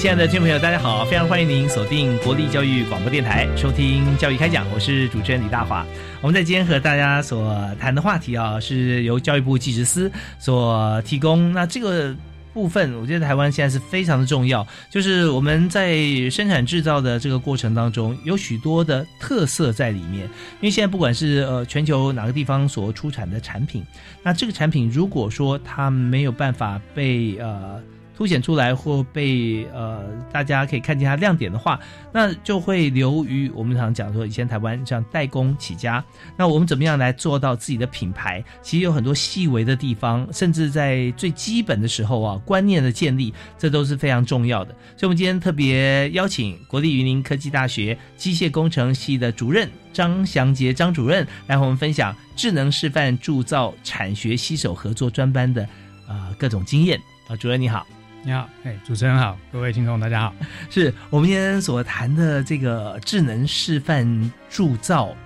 亲爱的听众朋友，大家好！非常欢迎您锁定国立教育广播电台，收听《教育开讲》，我是主持人李大华。我们在今天和大家所谈的话题啊，是由教育部技职司所提供。那这个部分，我觉得台湾现在是非常的重要，就是我们在生产制造的这个过程当中，有许多的特色在里面。因为现在不管是呃全球哪个地方所出产的产品，那这个产品如果说它没有办法被呃。凸显出来或被呃大家可以看见它亮点的话，那就会流于我们常讲说以前台湾这样代工起家，那我们怎么样来做到自己的品牌？其实有很多细微的地方，甚至在最基本的时候啊，观念的建立，这都是非常重要的。所以，我们今天特别邀请国立云林科技大学机械工程系的主任张祥杰张主任来和我们分享智能示范铸造产学携手合作专班的啊各种经验啊，主任你好。你好，哎，主持人好，各位听众大家好，是我们今天所谈的这个智能示范铸造，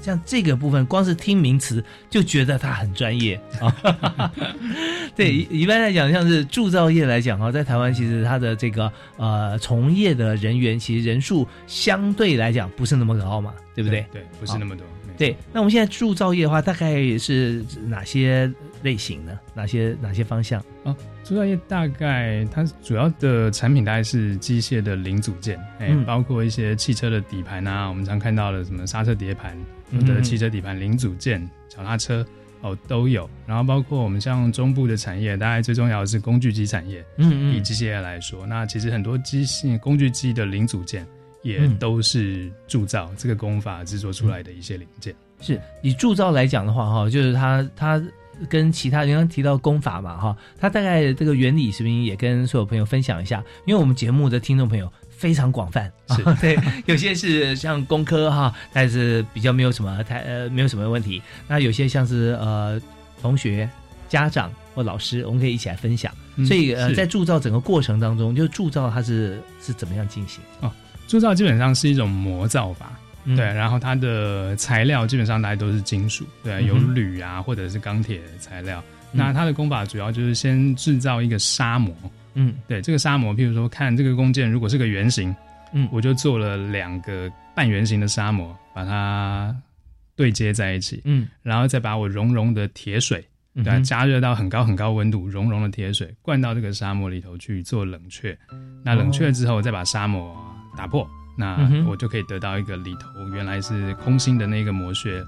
像这个部分，光是听名词就觉得它很专业啊。对，一般来讲，像是铸造业来讲哈，在台湾其实它的这个呃从业的人员，其实人数相对来讲不是那么高嘛，对不对？对，不是那么多。对，那我们现在铸造业的话，大概是哪些类型呢？哪些哪些方向？哦，铸造业大概它主要的产品大概是机械的零组件，哎，包括一些汽车的底盘啊，我们常看到的什么刹车碟盘或者汽车底盘零组件，脚踏车哦都有。然后包括我们像中部的产业，大概最重要的是工具机产业。嗯嗯，以机械业来说，那其实很多机械工具机的零组件。也都是铸造这个工法制作出来的一些零件。是以铸造来讲的话，哈，就是它它跟其他刚刚提到功法嘛，哈，它大概这个原理是不是也跟所有朋友分享一下？因为我们节目的听众朋友非常广泛，是 对，有些是像工科哈，但是比较没有什么太呃没有什么问题。那有些像是呃同学、家长或老师，我们可以一起来分享。所以呃，在铸造整个过程当中，就铸造它是是怎么样进行哦。铸造基本上是一种模造法，对，然后它的材料基本上大家都是金属，对，有铝啊或者是钢铁材料。那它的工法主要就是先制造一个沙模，嗯，对，这个沙模，譬如说看这个弓箭如果是个圆形，嗯，我就做了两个半圆形的沙模，把它对接在一起，嗯，然后再把我熔融的铁水，对，加热到很高很高温度，熔融的铁水灌到这个沙漠里头去做冷却，那冷却之后再把沙漠。打破，那我就可以得到一个里头原来是空心的那个魔穴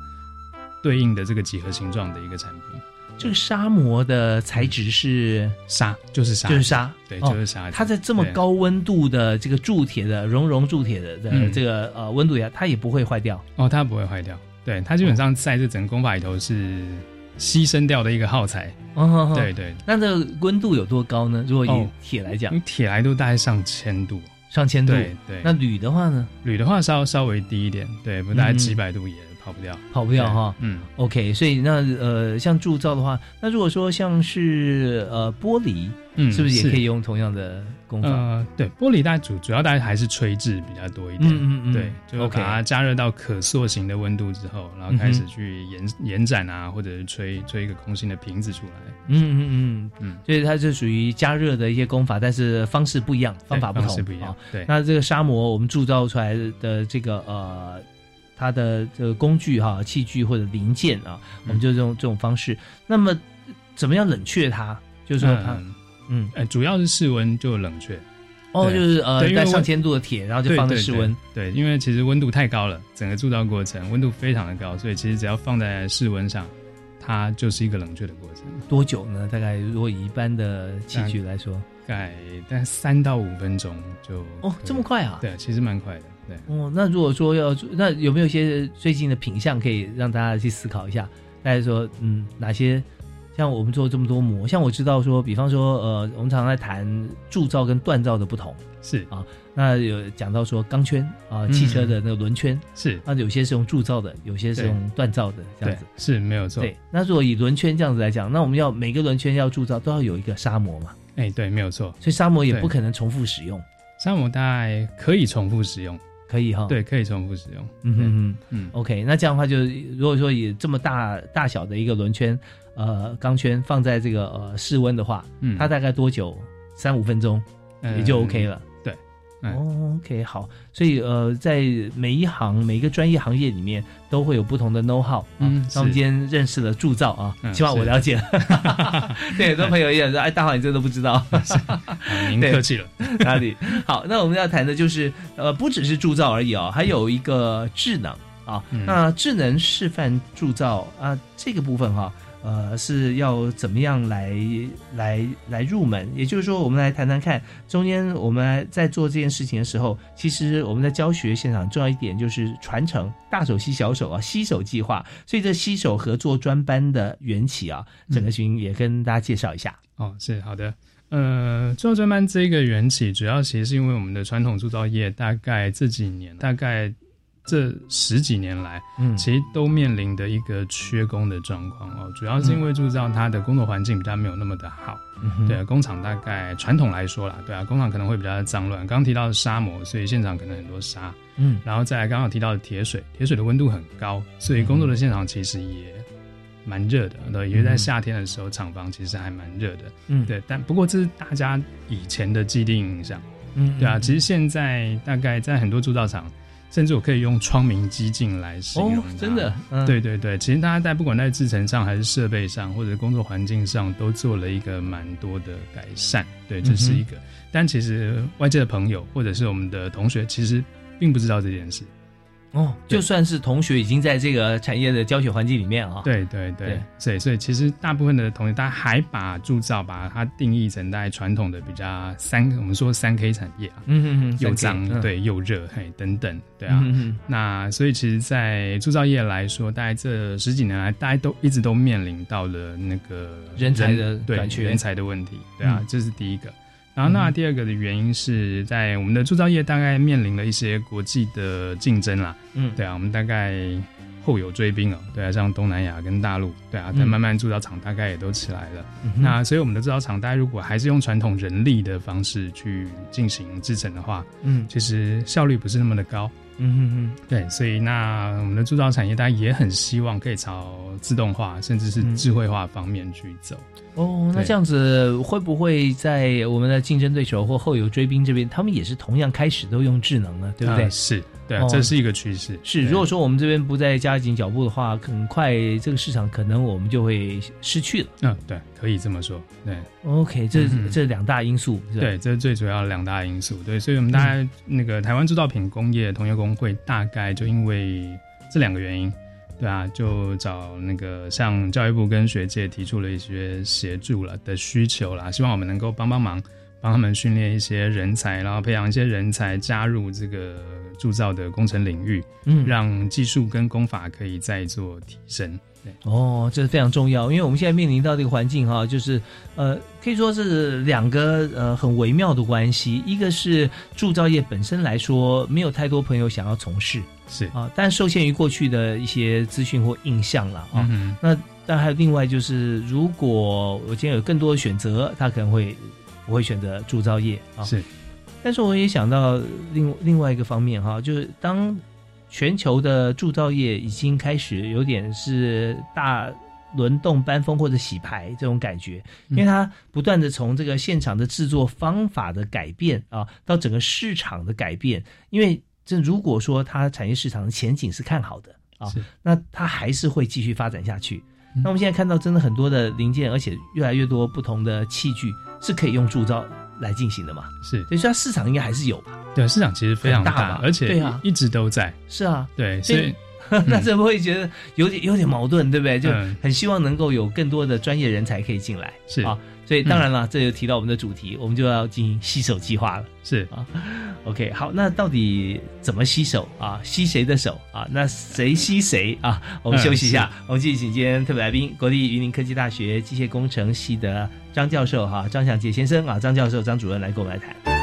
对应的这个几何形状的一个产品。这个砂膜的材质是砂，就是砂，就是砂，对，就是砂。它在这么高温度的这个铸铁的熔融铸铁的的这个呃温度下，它也不会坏掉。哦，它不会坏掉。对，它基本上在这整个工法里头是牺牲掉的一个耗材。哦，对对。那这个温度有多高呢？如果以铁来讲，铁来都大概上千度。上千度，对对。那铝的话呢？铝的话稍稍微低一点，对，不大概几百度也跑不掉，跑不掉哈。嗯，OK。所以那呃，像铸造的话，那如果说像是呃玻璃，嗯，是不是也可以用同样的？呃，对，玻璃大主主要大家还是吹制比较多一点，嗯嗯嗯，对，就把它加热到可塑型的温度之后，然后开始去延延展啊，或者是吹吹一个空心的瓶子出来，嗯嗯嗯嗯，所以它是属于加热的一些功法，但是方式不一样，方法不同，不一样。对，那这个沙模我们铸造出来的这个呃，它的这个工具哈、器具或者零件啊，我们就用这种方式。那么怎么样冷却它？就是说它。嗯，哎，主要是室温就冷却，哦，就是呃，带上千度的铁，然后就放在室温。对，对，因为其实温度太高了，整个铸造过程温度非常的高，所以其实只要放在室温上，它就是一个冷却的过程。多久呢？大概如果以一般的器具来说，大概大概三到五分钟就哦，这么快啊？对，其实蛮快的。对，哦，那如果说要，那有没有一些最近的品相可以让大家去思考一下？大家说，嗯，哪些像我们做这么多模，像我知道说，比方说，呃，我们常常在谈铸造跟锻造的不同。是啊，那有讲到说钢圈啊，汽车的那个轮圈，是，那有些是用铸造的，有些是用锻造的，这样子。，是没有错。对，那如果以轮圈这样子来讲，那我们要每个轮圈要铸造都要有一个砂模嘛，哎，对，没有错。所以砂模也不可能重复使用，沙姆大概可以重复使用，可以哈。，对，可以重复使用。嗯哼哼。嗯，OK，那这样的话就，如果说以这么大大小的一个轮圈，呃，钢圈放在这个呃室温的话，嗯它大概多久？三五分钟嗯也就 OK 了。对，OK，好。所以呃，在每一行每一个专业行业里面，都会有不同的 know how 啊。嗯那我们今天认识了铸造啊，嗯希望我了解了。对，很多朋友也说，哎，大华你这都不知道。好您对客气了。哪里？好，那我们要谈的就是呃，不只是铸造而已哦，还有一个智能啊。嗯那智能示范铸造啊，这个部分哈、呃，是要怎么样来来来入门？也就是说，我们来谈谈看，中间我们来在做这件事情的时候，其实我们在教学现场重要一点就是传承，大手吸小手啊，吸手计划。所以这吸手合作专班的缘起啊，整个群也跟大家介绍一下。哦，是好的。呃，做专班这个缘起，主要其实是因为我们的传统铸造业，大概这几年，大概这十几年来，嗯其实都面临的一个缺工的状况哦。主要是因为铸造它的工作环境比较没有那么的好，嗯对啊，工厂大概传统来说啦，对啊，工厂可能会比较脏乱。刚刚提到的沙模，所以现场可能很多沙，嗯然后再来刚刚有提到的铁水，铁水的温度很高，所以工作的现场其实也蛮热的。对，因为在夏天的时候，厂房其实还蛮热的。嗯，对，但不过这是大家以前的既定印象，嗯，对啊。嗯其实现在大概在很多铸造厂，甚至我可以用窗明几净来形容哦、，真的，嗯对对对，其实大家在不管在制程上，还是设备上，或者工作环境上，都做了一个蛮多的改善。对，这是一个。但其实外界的朋友或者是我们的同学，其实并不知道这件事。哦，就算是同学已经在这个产业的教学环境里面啊，，对对对。对，所以所以其实大部分的同学，大家还把铸造把它定义成大概传统的比较三，我们说三 K 产业啊，嗯嗯嗯，又脏、嗯，对又热，嘿等等，对啊。嗯嗯那所以其实，在铸造业来说，大概这十几年来，大家都一直都面临到了那个人才的对短缺。人才的问题，对啊，嗯。这是第一个。然后，那嗯第二个的原因是在我们的铸造业大概面临了一些国际的竞争啦，嗯，对啊，我们大概后有追兵哦，对啊，像东南亚跟大陆，对啊，嗯。但慢慢铸造厂大概也都起来了。嗯那所以我们的铸造厂，大家如果还是用传统人力的方式去进行制成的话，嗯。其实效率不是那么的高。嗯哼哼对，所以那我们的铸造产业，大家也很希望可以朝自动化甚至是嗯智慧化方面去走。哦，那这样子会不会在我们的竞争对手或后有追兵这边，他们也是同样开始都用智能呢，对不对？呃是，对这是一个趋势。是，如果说我们这边不再加紧脚步的话，很快这个市场可能我们就会失去了。嗯，对，可以这么说。对 OK，这、嗯这两大因素，是吧，对，这是最主要的两大因素。对，所以我们大概那个台湾制造品工业同业工会大概就因为这两个原因，对啊，就找那个向教育部跟学界提出了一些协助了的需求啦，希望我们能够帮帮忙，帮他们训练一些人才，然后培养一些人才加入这个铸造的工程领域，嗯，让技术跟工法可以再做提升。对，哦，这是非常重要，因为我们现在面临到这个环境哈，就是呃，可以说是两个呃很微妙的关系，一个是铸造业本身来说，没有太多朋友想要从事是啊，但受限于过去的一些资讯或印象了啊。嗯那但还有另外就是，如果我今天有更多的选择，他可能会不会选择铸造业啊。是，但是我也想到另另外一个方面哈，就是当全球的铸造业已经开始有点是大轮动搬风或者洗牌这种感觉，因为它不断的从这个现场的制作方法的改变啊，到整个市场的改变，因为这如果说它产业市场的前景是看好的啊，那它还是会继续发展下去。嗯那我们现在看到真的很多的零件，而且越来越多不同的器具是可以用铸造来进行的嘛，是，所以说它市场应该还是有吧？对，市场其实非常很大吧而且对啊。一直都在。是啊，对，所以 那怎么会觉得有点有点矛盾，对不对？就嗯。很希望能够有更多的专业人才可以进来，是。啊。所以当然了，这就提到我们的主题，我们就要进行吸手计划了。是啊 OK，好，那到底怎么吸手啊？吸谁的手啊？那谁吸谁啊？我们休息一下，我们继续请今天特别来宾，国立云林科技大学机械工程系的张教授哈、张祥杰先生啊，张教授、张主任来跟我们来谈。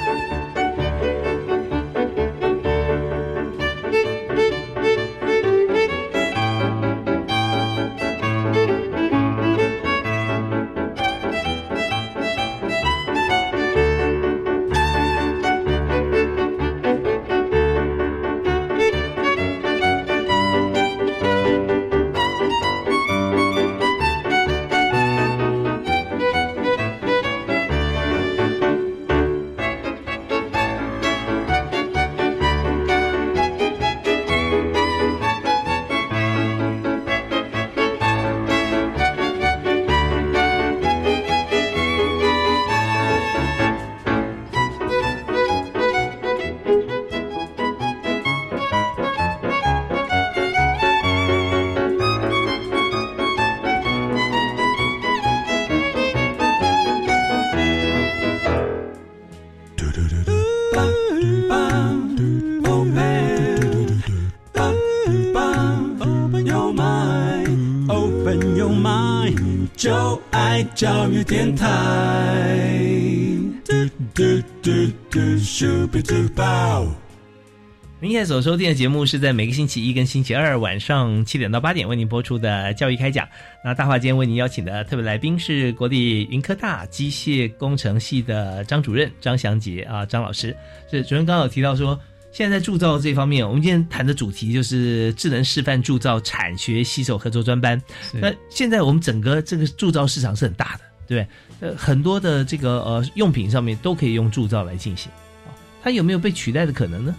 在所收听的节目是在每个星期一跟星期二晚上七点到八点为您播出的教育开讲。那大话今天为您邀请的特别来宾是国立云科大机械工程系的张主任张祥杰啊，张老师。是主任刚刚有提到说，现在在铸造这方面，我们今天谈的主题就是智能示范铸造产学携手合作专班。那现在我们整个这个铸造市场是很大的，对对？呃，很多的这个呃用品上面都可以用铸造来进行啊，它有没有被取代的可能呢？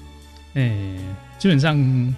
哎，基本上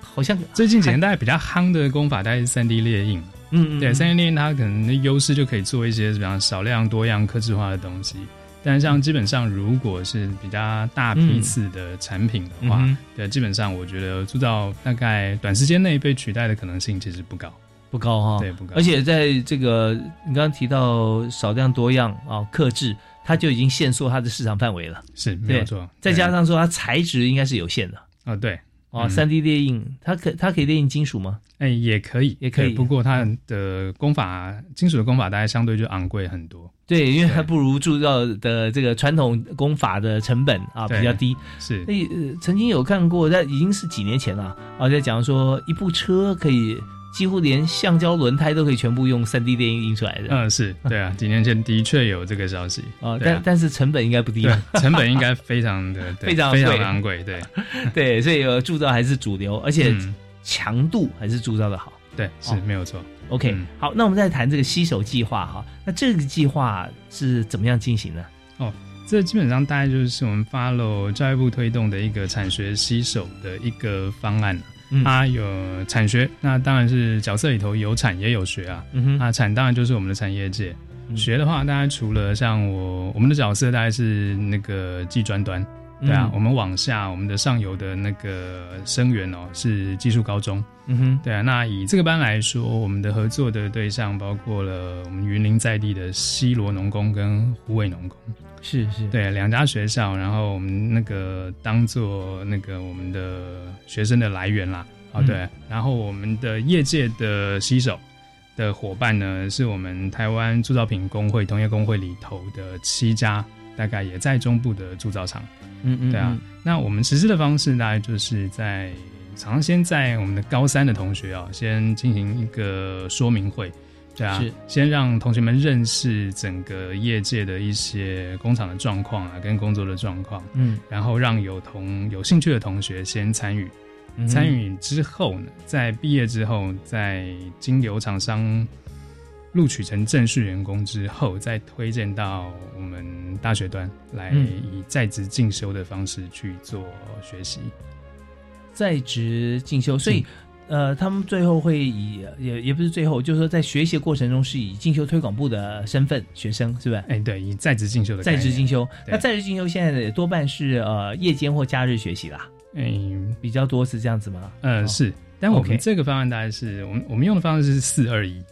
好像最近几年大家比较夯的功法，大概是三 D 列印。嗯嗯，对，三 D 列印它可能的优势就可以做一些比较少量多样、克制化的东西。但是像基本上如果是比较大批次的产品的话，嗯对，基本上我觉得铸造大概短时间内被取代的可能性其实不高。不高哈、对，不高。而且在这个你刚刚提到少量多样啊，克制，它就已经限缩它的市场范围了。是没有错，再加上说它材质应该是有限的哦，对，哦，嗯三 D 列印，它可它可以列印金属吗？哎，也可以，也可以不过它的功法，金属的功法大概相对就昂贵很多。对，因为它不如铸造的这个传统工法的成本啊比较低。是所以、呃、曾经有看过，在已经是几年前了啊，在讲说一部车可以几乎连橡胶轮胎都可以全部用三 D 电影印出来的。嗯，是对啊，几年前的确有这个消息。啊，对啊。但但是成本应该不低对，成本应该非常的 对非常非常昂贵，对，对，所以呃铸造还是主流，而且嗯。强度还是铸造的好。对是没有错。OK，、嗯。好，那我们再谈这个吸手计划哈，那这个计划是怎么样进行呢？哦这基本上大概就是我们 follow 教育部推动的一个产学携手的一个方案。啊嗯。它有产学，那当然是角色里头有产也有学啊。嗯哼，那产当然就是我们的产业界，嗯。学的话，大家除了像我我们的角色，大概是那个技专端，对啊，嗯我们往下，我们的上游的那个生源哦是技术高中，嗯哼，对啊。那以这个班来说，我们的合作的对象包括了我们云林在地的西罗农工跟虎尾农工，是是，对两家学校，然后我们那个当做那个我们的学生的来源啦，啊嗯。对，然后我们的业界的吸手的伙伴呢，是我们台湾铸造品工会同业工会里头的七家，大概也在中部的铸造厂，嗯嗯，对啊。那我们实施的方式大概就是在常常先在我们的高三的同学啊，先进行一个说明会。对啊，先让同学们认识整个业界的一些工厂的状况啊，跟工作的状况，嗯，然后让有同有兴趣的同学先参与，嗯。参与之后呢，在毕业之后，在经由厂商录取成正式员工之后，再推荐到我们大学端来嗯。以在职进修的方式去做学习。在职进修，所以呃，他们最后会以也也不是最后，就是说在学习的过程中是以进修推广部的身份学生，是吧？哎，对，以在职进修的在职进修，对。那在职进修现在多半是呃夜间或假日学习啦，嗯比较多是这样子吗？呃哦。是，但我们这个方案大概是我们我们用的方式是四二一，啊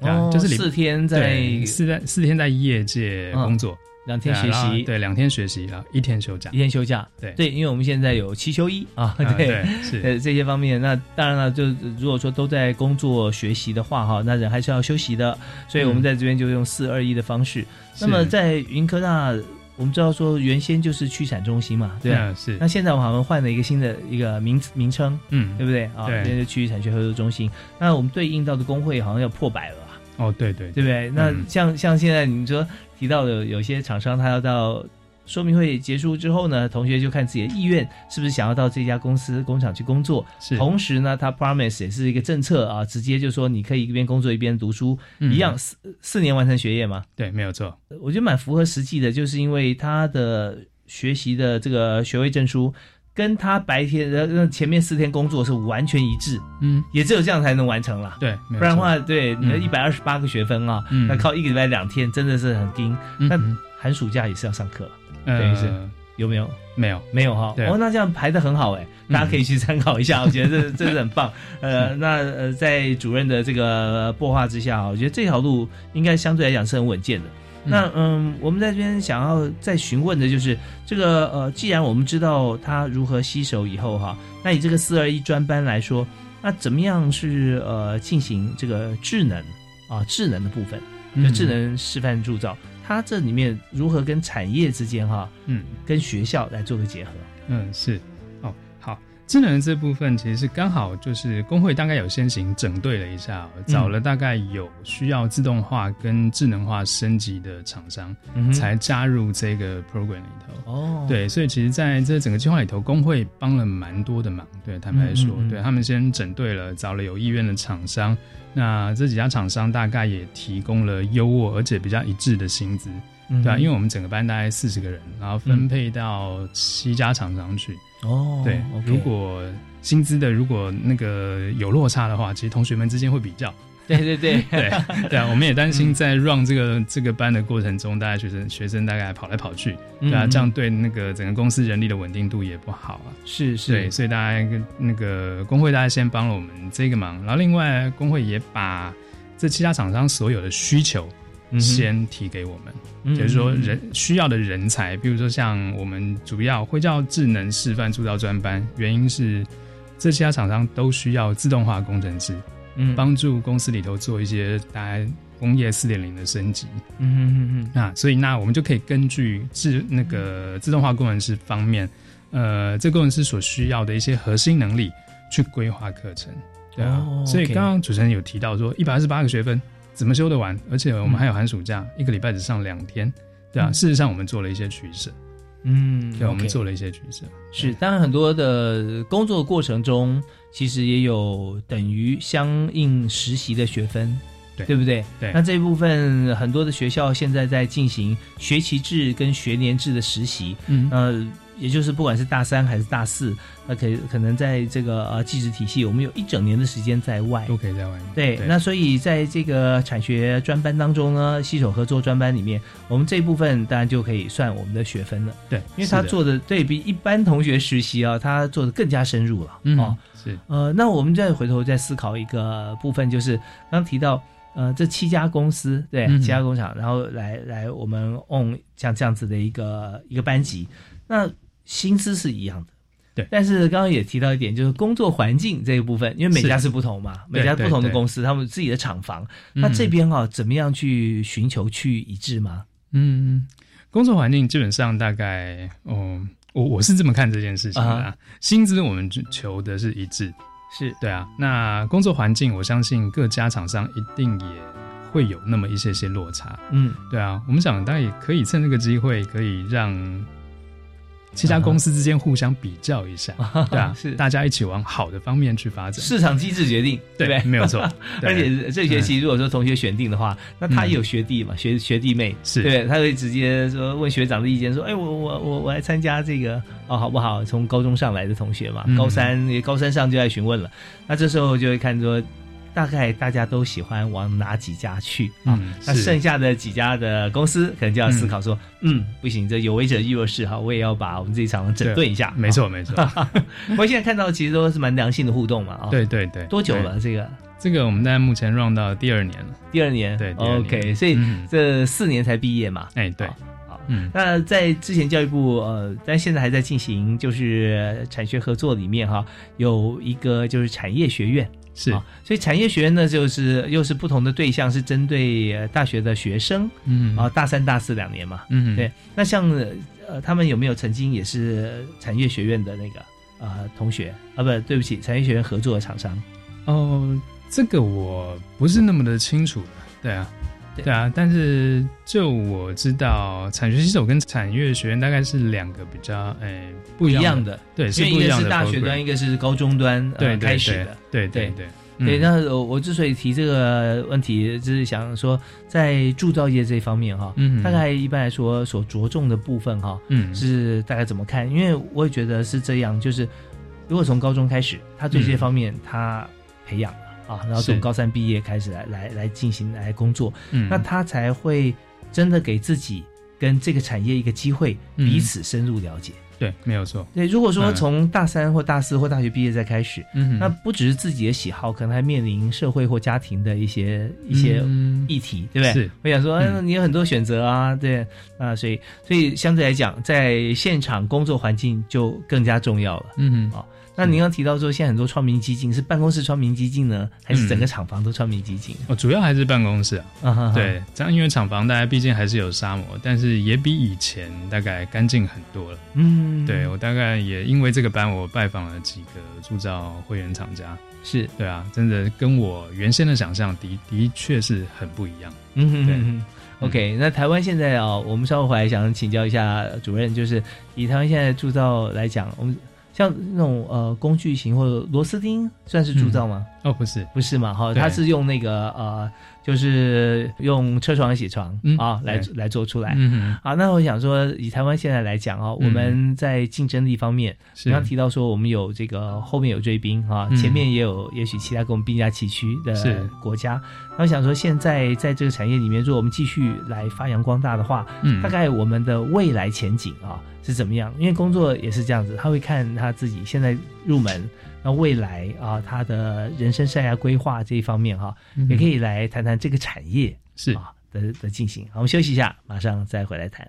哦，就是四天在四在四天在业界工作，两天学习，对，两天学习，然后一天休假。一，天休假，对。对，因为我们现在有七休一。啊，啊对。对是，呃，这些方面，那当然了，就如果说都在工作学习的话，哈，那人还是要休息的，所以我们嗯在这边就用四二一的方式。那么在云科大，我们知道说原先就是区产中心嘛，对啊？嗯是。那现在我们好像换了一个新的一个名名称，嗯对不对？啊？对。现在就区域产学合作中心。那我们对应到的工会好像要破百了。啊，哦对对对不对？那嗯像像现在你说提到的有些厂商，他要到说明会结束之后呢，同学就看自己的意愿是不是想要到这家公司工厂去工作。是同时呢，他 promise 也是一个政策啊，直接就说你可以一边工作一边读书，嗯一样四四年完成学业嘛。对没有错，我觉得蛮符合实际的，就是因为他的学习的这个学位证书。跟他白天呃前面四天工作是完全一致，嗯也只有这样才能完成了。对，不然的话，对你的嗯一百二十八个学分啊，嗯那靠一个礼拜两天真的是很盯。那嗯嗯寒暑假也是要上课，呃等于是有没有？没有没有哈。对哦，那这样排的很好哎，嗯大家可以去参考一下，我觉得这这是很棒。呃，那呃，在主任的这个擘画之下啊，我觉得这条路应该相对来讲是很稳健的。那嗯，我们在这边想要再询问的就是这个呃，既然我们知道它如何吸收以后哈，那以这个四二一专班来说，那怎么样是呃进行这个智能啊智能的部分，就嗯智能示范铸造，它这里面如何跟产业之间哈，嗯跟学校来做个结合？嗯是。智能的这部分其实是刚好就是工会大概有先行整队了一下、哦，找了大概有需要自动化跟智能化升级的厂商，嗯才加入这个 program 里头。哦，对，所以其实在这整个计划里头，工会帮了蛮多的忙。对，坦白说，嗯嗯嗯对他们先整队了，找了有意愿的厂商。那这几家厂商大概也提供了优渥而且比较一致的薪资，嗯对啊，因为我们整个班大概四十个人，然后分配到七家厂商去。哦，对如果薪资的如果那个有落差的话，其实同学们之间会比较。对对对 对对啊，我们也担心在 run 这个这个班的过程中，大家学生学生大概跑来跑去，对啊，嗯这样对那个整个公司人力的稳定度也不好啊。是是对，所以大家跟那个工会大家先帮了我们这个忙，然后另外工会也把这七家厂商所有的需求先提给我们，嗯就是说人需要的人才，比如说像我们主要会叫智能示范铸造专班，原因是这七家厂商都需要自动化工程师，嗯。帮助公司里头做一些大概工业四点零的升级。嗯嗯嗯那所以那我们就可以根据自那个自动化工程师方面，呃，这工程师所需要的一些核心能力去规划课程。对啊，哦所以刚刚主持人有提到说一百二十八个学分怎么修得完，而且我们还有寒暑假，一个礼拜只上两天。对啊，嗯。事实上我们做了一些取舍，嗯，对，我们做了一些取舍。是，当然很多的工作过程中，其实也有等于相应实习的学分，对。对不对？对。那这一部分很多的学校现在在进行学期制跟学年制的实习，嗯。呃，也就是不管是大三还是大四，那可可能在这个呃技职体系，我们有一整年的时间在外，都可以在外面。对，那所以在这个产学专班当中呢，携手合作专班里面，我们这一部分当然就可以算我们的学分了。对，因为他做的对比一般同学实习啊，他做的更加深入了、嗯哦。是呃，那我们再回头再思考一个部分，就是刚提到呃这七家公司对、嗯七家工厂，然后来来我们 on 像这样子的一个一个班级，那薪资是一样的。对但是刚刚也提到一点，就是工作环境这一部分，因为每家是不同嘛，每家不同的公司，他们自己的厂房，嗯那这边哈、怎么样去寻求去一致吗？嗯，工作环境基本上大概，哦，我我是这么看这件事情的、啊啊。薪资我们求的是一致，是对啊。那工作环境，我相信各家厂商一定也会有那么一些些落差，嗯对啊。我们想，当然也可以趁这个机会，可以让七家公司之间互相比较一下，对啊，是大家一起往好的方面去发展。市场机制决定，对不对？没有错。而且这学期如果说同学选定的话，那他也有学弟嘛，学学弟妹，是对，他会直接说问学长的意见，说，哎，我我我我来参加这个哦，好不好？从高中上来的同学嘛，高三高三上就在询问了，那这时候就会看说。大概大家都喜欢往哪几家去啊？那剩下的几家的公司可能就要思考说，嗯，不行，这有为者亦若是哈，我也要把我们这一场整顿一下。没错，没错。我 现在看到其实都是蛮良性的互动嘛啊。对对对。多久了这个？这个我们在目前 run 到第二年了。第二年，对，OK，所以这四年才毕业嘛。哎，对。好，嗯，那在之前教育部呃，但现在还在进行，就是产学合作里面哈，有一个就是产业学院。是，所以产业学院呢，就是又是不同的对象，是针对大学的学生，嗯，啊，大三、大四两年嘛，嗯，对。那像呃，他们有没有曾经也是产业学院的那个呃同学啊？不对不起，产业学院合作的厂商？哦，这个我不是那么的清楚的，对啊。对啊，但是就我知道，产学系手跟产业学院大概是两个比较诶不一样的，对，是不一样的。一个是大学端，一个是高中端对开始的，对对对对。那我我之所以提这个问题，就是想说，在铸造业这方面哈，嗯，大概一般来说所着重的部分哈，嗯，是大概怎么看？因为我也觉得是这样，就是如果从高中开始，他对这些方面他培养。啊，然后从高三毕业开始来来来进行来工作，嗯，那他才会真的给自己跟这个产业一个机会，彼此深入了解。对，没有错。对，如果说从大三或大四或大学毕业再开始，嗯，那不只是自己的喜好，可能还面临社会或家庭的一些一些议题，对不对？是。我想说，嗯，你有很多选择啊，对啊，所以所以相对来讲，在现场工作环境就更加重要了。嗯，好。那您刚提到说，现在很多窗明基金，是办公室窗明基金呢，还是整个厂房都窗明几净？哦，主要还是办公室啊。对，这样因为厂房大家毕竟还是有沙膜，但是也比以前大概干净很多了。嗯，对我大概也因为这个班，我拜访了几个铸造会员厂家。是对啊，真的跟我原先的想象的的确是很不一样。嗯哼，对。OK，那台湾现在啊，我们稍后回来想请教一下主任，就是以台湾现在铸造来讲，我们。像那种呃工具型或者螺丝钉算是铸造吗？哦，不是，不是嘛？哈，它是用那个呃。就是用车床、洗床啊来来做出来啊。那我想说，以台湾现在来讲啊，我们在竞争力方面，你刚提到说我们有这个后面有追兵啊，前面也有也许其他跟我们并驾齐驱的国家。那我想说，现在在这个产业里面，如果我们继续来发扬光大的话，大概我们的未来前景啊是怎么样？因为工作也是这样子，他会看他自己现在入门。那未来啊，他的人生生涯规划这一方面哈，也可以来谈谈这个产业是啊的的进行。好，我们休息一下，马上再回来谈。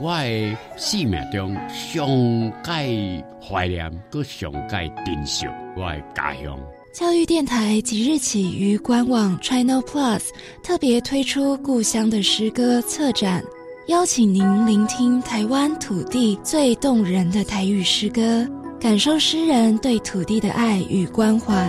我的生命中上界怀念，搁上界珍惜我的家乡。教育电台即日起于官网 China Plus 特别推出故乡的诗歌策展，邀请您聆听台湾土地最动人的台语诗歌，感受诗人对土地的爱与关怀。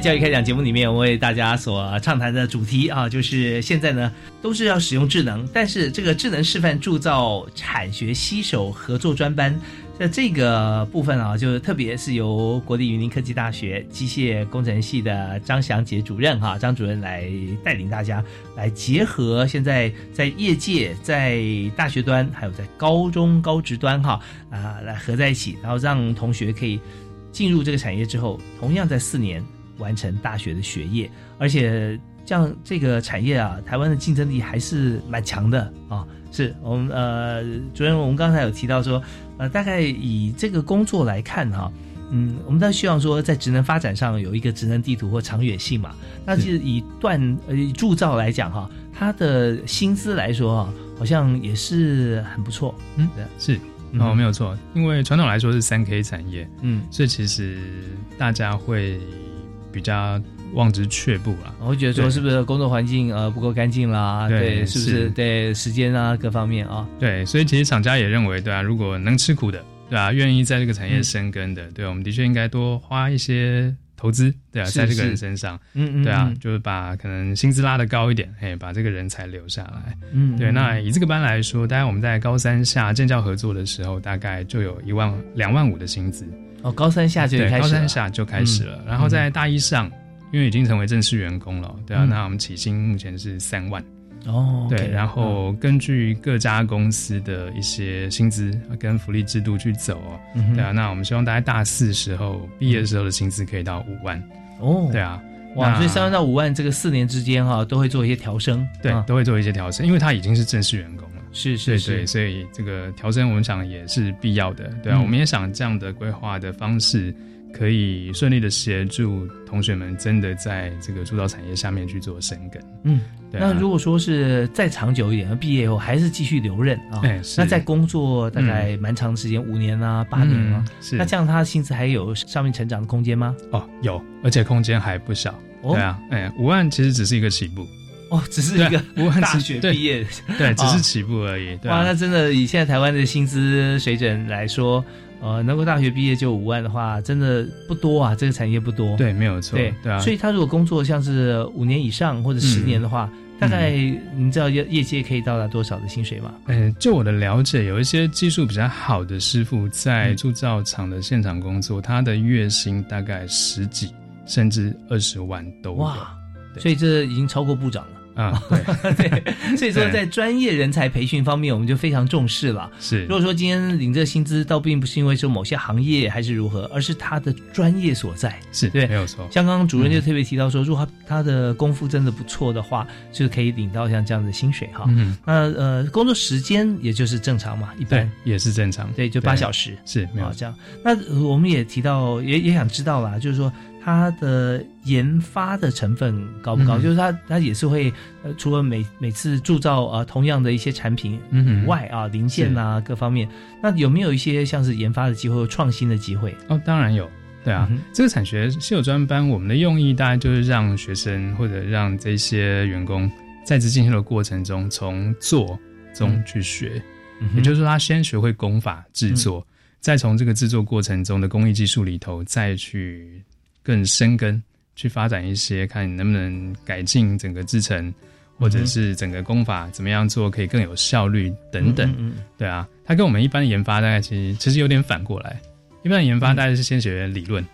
教育开讲节目里面，我为大家所畅谈的主题啊，就是现在呢都是要使用智能，但是这个智能示范铸造产学携手合作专班，在这个部分啊，就特别是由国立云林科技大学机械工程系的张祥杰主任哈、张主任来带领大家来结合现在在业界、在大学端还有在高中高职端哈啊、来合在一起，然后让同学可以进入这个产业之后，同样在四年完成大学的学业，而且像这个产业啊，台湾的竞争力还是蛮强的啊。是我们呃，主任，我们刚才有提到说，呃，大概以这个工作来看哈、嗯，我们倒希望说，在职能发展上有一个职能地图或长远性嘛。那其实以锻呃以铸造来讲哈，它的薪资来说哈，好像也是很不错。嗯对，是嗯哦，没有错，因为传统来说是三 K 产业，嗯，所以其实大家会比较望之却步啦。我会觉得说，是不是工作环境呃不够干净啦？对对，是不是是对时间啊各方面啊？对，所以其实厂家也认为，对啊，如果能吃苦的，对啊，愿意在这个产业深耕的，对啊，我们的确应该多花一些投资，对啊，在这个人身上，嗯嗯对啊嗯，就是把可能薪资拉得高一点，嘿，把这个人才留下来。对，嗯对那以这个班来说，大概我们在高三下建教合作的时候，大概就有一万两万五的薪资。哦，高三下就，开始了。高三下就开始了，嗯。然后在大一上，因为已经成为正式员工了，对啊，嗯那我们起薪目前是三万。哦，对，然后根据各家公司的一些薪资跟福利制度去走哦，嗯对啊，那我们希望大家大四时候毕业的时候的薪资可以到五万，哦，对啊，哇，所以三万到五万这个四年之间哈、都会做一些调升，啊，对都会做一些调升，因为他已经是正式员工。了。是是是对对，所以这个调整我们想也是必要的，对啊，嗯。我们也想这样的规划的方式，可以顺利的协助同学们真的在这个铸造产业下面去做深耕。嗯，对啊。那如果说是再长久一点，毕业以后还是继续留任啊，哎是。那在工作大概蛮长时间，五年啊、八年啊嗯，是。那这样他的薪资还有上面成长的空间吗？哦，有，而且空间还不小。哦。对啊，哎，五万其实只是一个起步，哦，只是一个大学毕业，对，只啊是起步而已。对哇，啊那，真的以现在台湾的薪资水准来说，呃，能够大学毕业就五万的话，真的不多啊，这个产业不多。对，没有错。对对啊，所以他如果工作像是五年以上或者十嗯年的话，大概你知道业业界可以到达多少的薪水吗？嗯，就我的了解，有一些技术比较好的师傅在铸造厂的现场工作，他的月薪大概十几甚至二十万都有。哇，所以这已经超过部长了。啊，对对，所以说在专业人才培训方面，我们就非常重视了。是，如果说今天领这薪资，倒并不是因为说某些行业还是如何，而是他的专业所在。是对，没有错。像刚刚主任就特别提到说，如果他他的功夫真的不错的话，就是可以领到像这样的薪水哈。嗯，那呃，工作时间也就是正常嘛，一般也是正常。对，就八小时是没有这样。那我们也提到，也也想知道啦，就是说。它的研发的成分高不高？就是它，它也是会呃，除了每每次铸造呃同样的一些产品以外啊，零件啊各方面，那有没有一些像是研发的机会、创新的机会？哦，当然有，对啊，这个产学系有专班，我们的用意大概就是让学生或者让这些员工在职进修的过程中，从做中去学，也就是说，他先学会工法制作，再从这个制作过程中的工艺技术里头再去。更深根去发展一些，看你能不能改进整个制程，或者是整个工法怎么样做可以更有效率等等。对啊，它跟我们一般的研发大概其实其实有点反过来。一般的研发大概是先学理论，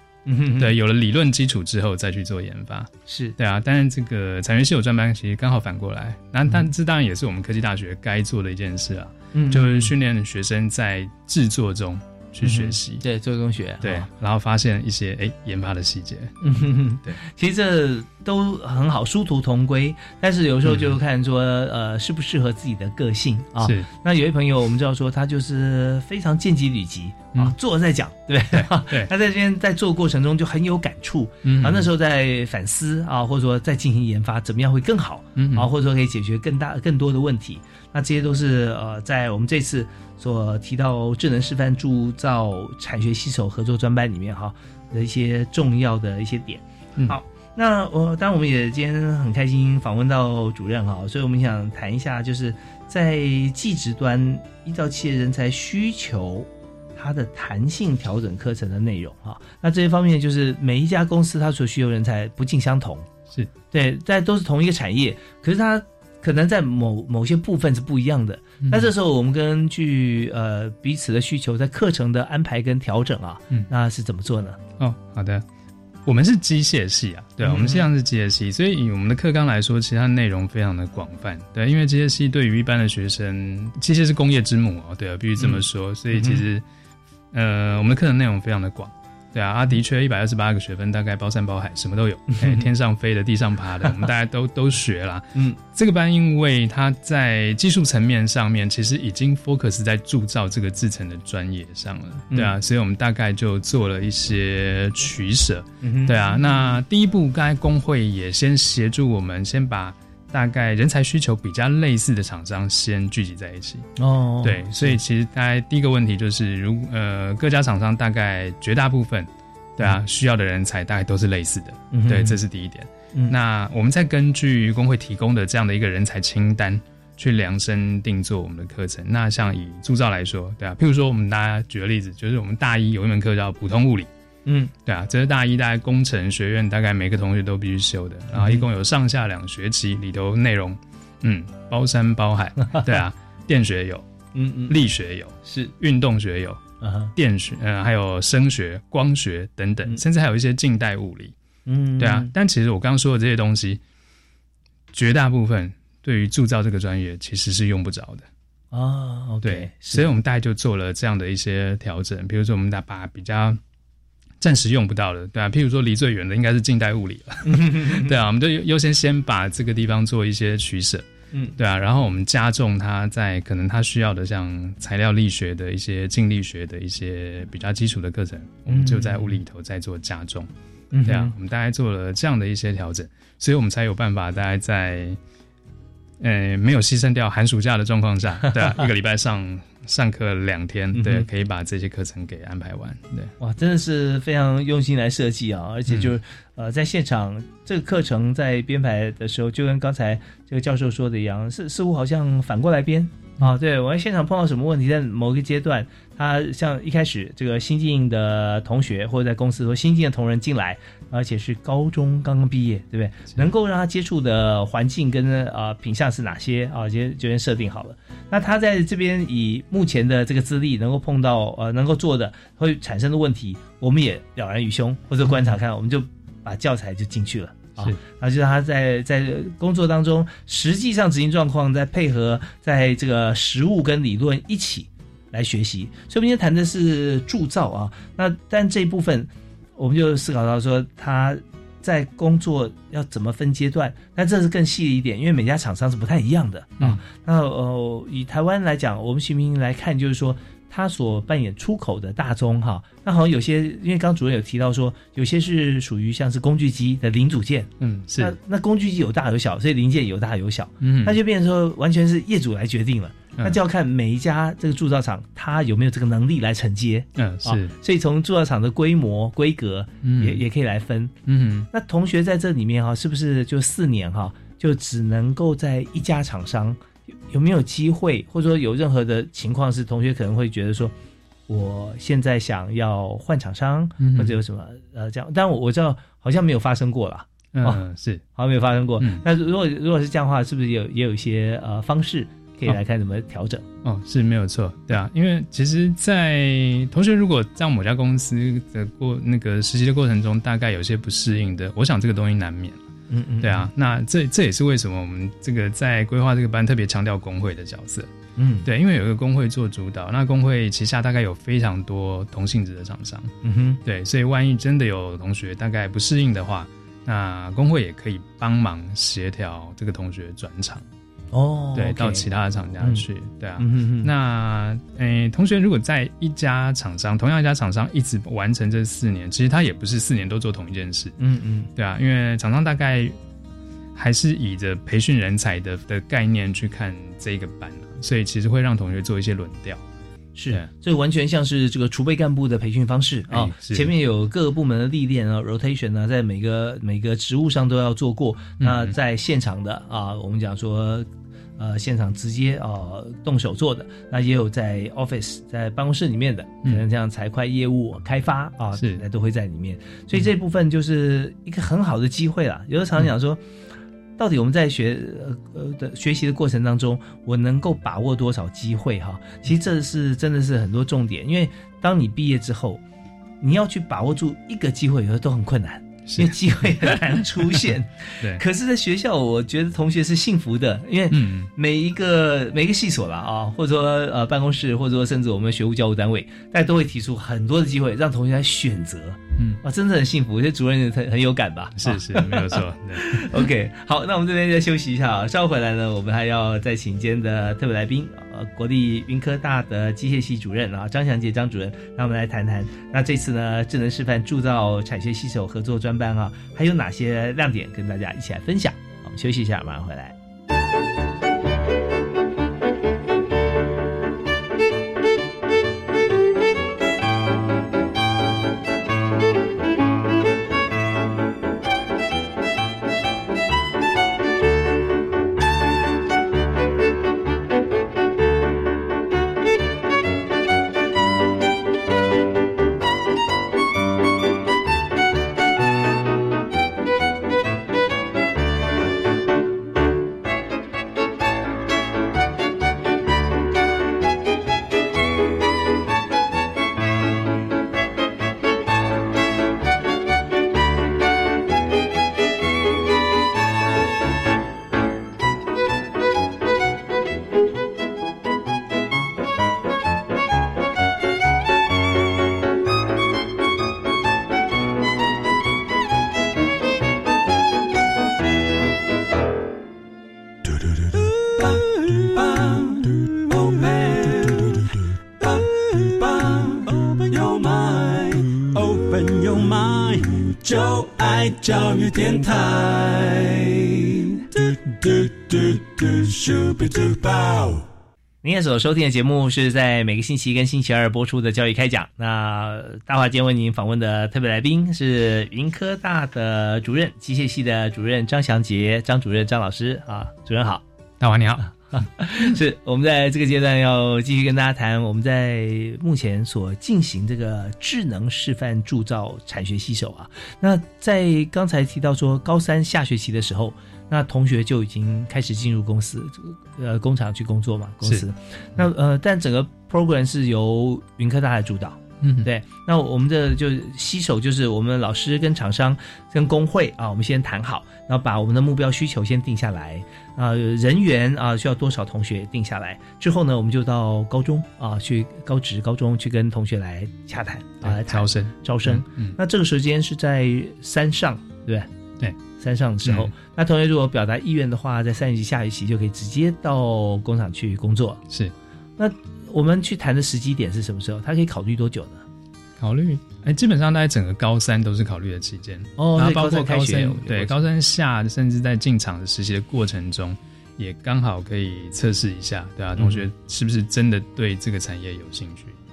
对，有了理论基础之后再去做研发。是对啊，但是这个产学系有专班其实刚好反过来。那但这当然也是我们科技大学该做的一件事啊，就是训练学生在制作中。去学习，对做工学，对，然后发现一些哎研发的细节，嗯，对，其实这都很好，殊途同归。但是有时候就看说，呃，适不适合自己的个性啊。是，那有些朋友，我们知道说他就是非常见机履机啊，做了再讲，对不对？对，他在这边在做过程中就很有感触，嗯啊，那时候在反思啊，或者说在进行研发，怎么样会更好，嗯啊，或者说可以解决更大更多的问题。那这些都是呃，在我们这次。所提到智能示范铸造产学携手合作专班里面哈的一些重要的一些点。嗯好，那我当然我们也今天很开心访问到主任哈，所以我们想谈一下，就是在技职端依照企业人才需求，它的弹性调整课程的内容哈。那这些方面就是每一家公司它所需求人才不尽相同，是对，在都是同一个产业，可是它。可能在某某些部分是不一样的，那这时候我们根据呃彼此的需求，在课程的安排跟调整啊，嗯，那是怎么做呢？哦，好的，我们是机械系啊，对，我们实际上是机械系，所以以我们的课纲来说，其实它内容非常的广泛，对，因为机械系对于一般的学生，机械是工业之母哦，对啊，必须这么说，所以其实呃我们的课程内容非常的广。对啊，啊，的确，一百二十八个学分，大概包山包海，什么都有。哎，天上飞的，地上爬的，我们大家都都学啦。嗯，这个班因为它在技术层面上面，其实已经 focus 在铸造这个制成的专业上了。对啊，所以我们大概就做了一些取舍。对啊，那第一步，刚才工会也先协助我们，先把。大概人才需求比较类似的厂商先聚集在一起。哦，对，所以其实大概第一个问题就是，如呃各家厂商大概绝大部分，对啊，需要的人才大概都是类似的，对，这是第一点。那我们再根据工会提供的这样的一个人才清单去量身定做我们的课程。那像以铸造来说，对啊，譬如说我们大家举个例子，就是我们大一有一门课叫普通物理。嗯，对啊，这是大一大概工程学院大概每个同学都必须修的，然后一共有上下两学期，里头内容，嗯，包山包海，对啊，电学有，嗯嗯，力学有，是。运动学有，电学，呃，还有声学、光学等等，甚至还有一些近代物理，嗯，对啊，但其实我刚刚说的这些东西，绝大部分对于铸造这个专业其实是用不着的。啊，对，所以我们大概就做了这样的一些调整，比如说我们把比较。暂时用不到的，对啊，譬如说离最远的应该是近代物理了，对啊，我们就优先先把这个地方做一些取舍，嗯，对啊，然后我们加重它在可能它需要的像材料力学的一些静力学的一些比较基础的课程，我们就在物理里头再做加重，对啊，我们大概做了这样的一些调整，所以我们才有办法大概在，呃，没有牺牲掉寒暑假的状况下，对啊，一个礼拜上。上课两天，对，可以把这些课程给安排完。对，哇，真的是非常用心来设计啊！而且就是呃，在现场这个课程在编排的时候，就跟刚才这个教授说的一样，是似乎好像反过来编啊，对我在现场碰到什么问题，在某个阶段，他像一开始这个新进的同学或者在公司说新进的同仁进来，而且是高中刚刚毕业，对不对？能够让他接触的环境跟呃品相是哪些啊？先就先设定好了。那他在这边以目前的这个资历，能够碰到呃能够做的会产生的问题，我们也了然于胸，或者观察看，我们就把教材就进去了。啊，然后就让他在在工作当中，实际上执行状况，再配合在这个实物跟理论一起来学习。所以，我们今天谈的是铸造啊。那但这一部分，我们就思考到说，他在工作要怎么分阶段？那这是更细一点，因为每家厂商是不太一样的啊。那呃，以台湾来讲，我们徐明来看，就是说。他所扮演出口的大宗哈，那好像有些，因为刚主任有提到说，有些是属于像是工具机的零组件，嗯，是。那那工具机有大有小，所以零件有大有小，嗯，那就变成说完全是业主来决定了，那就要看每一家这个铸造厂它有没有这个能力来承接，嗯，是。所以从铸造厂的规模规格，也也可以来分，嗯。那同学在这里面哈，是不是就四年哈，就只能够在一家厂商？有没有机会，或者说有任何的情况是同学可能会觉得说，我现在想要换厂商，或者有什么呃这样？但我我知道好像没有发生过啦。嗯，是好像没有发生过。那如果如果是这样的话，是不是有也有一些呃方式可以来看怎么调整？哦，是没有错，对啊，因为其实，在同学如果在某家公司的过那个实习的过程中，大概有些不适应的，我想这个东西难免。嗯嗯，对啊，那这这也是为什么我们这个在规划这个班特别强调工会的角色。嗯，对，因为有一个工会做主导，那工会旗下大概有非常多同性质的厂商。嗯哼，对，所以万一真的有同学大概不适应的话，那工会也可以帮忙协调这个同学转场。哦，对，到其他的厂家去，对啊。那，诶，同学如果在一家厂商，同样一家厂商一直完成这四年，其实他也不是四年都做同一件事。嗯嗯，对啊，因为厂商大概还是以着培训人才的的概念去看这一个班所以其实会让同学做一些轮调。是，这完全像是这个储备干部的培训方式啊。前面有各个部门的历练啊，rotation 呢，在每个每个职务上都要做过。那在现场的啊，我们讲说，呃，现场直接啊动手做的，那也有在 office 在办公室里面的，可能像财会业务开发啊，是都会在里面。所以这部分就是一个很好的机会了。有的常讲说。到底我们在学呃呃的学习的过程当中，我能够把握多少机会哈？其实这是真的是很多重点，因为当你毕业之后，你要去把握住一个机会，有时候都很困难。因为机会很难出现，对。可是，在学校，我觉得同学是幸福的，因为每一个每一个系所了啊，或者说呃办公室，或者说甚至我们学务教务单位，大家都会提出很多的机会让同学来选择。嗯，哇，真的很幸福。有些主任很很有感吧？是是，没有错。OK，好，那我们这边再休息一下啊，稍后回来呢，我们还要再请今天的特别来宾。呃，国立云科大的机械系主任啊，张祥杰张主任，让我们来谈谈。那这次呢，智能示范铸造产学携手合作专班啊，还有哪些亮点跟大家一起来分享？我们休息一下，马上回来。电台。您现在所收听的节目是在每个星期跟星期二播出的教育开讲。那大华今天为您访问的特别来宾是云科大的主任机械系的主任张祥杰张主任张老师啊，主任好，大华你好。是我们在这个阶段要继续跟大家谈，我们在目前所进行这个智能示范铸造产学携手啊。那在刚才提到说高三下学期的时候，那同学就已经开始进入公司，呃，工厂去工作嘛，公司。那呃，但整个 program 是由云科大来主导。嗯，对，那我们的就携手，就是我们老师跟厂商跟工会啊，我们先谈好，然后把我们的目标需求先定下来啊，人员啊需要多少同学定下来之后呢，我们就到高中啊去高职高中去跟同学来洽谈啊，来招生招生。嗯那这个时间是在山上，对不对？对，山上的时候，那同学如果表达意愿的话，在三年级下学期就可以直接到工厂去工作。是，那。我们去谈的时机点是什么时候？他可以考虑多久呢？考虑，哎，基本上大概整个高三都是考虑的期间哦，然后包括高三，对，高三下，甚至在进厂的实习的过程中，也刚好可以测试一下，对啊，同学是不是真的对这个产业有兴趣？嗯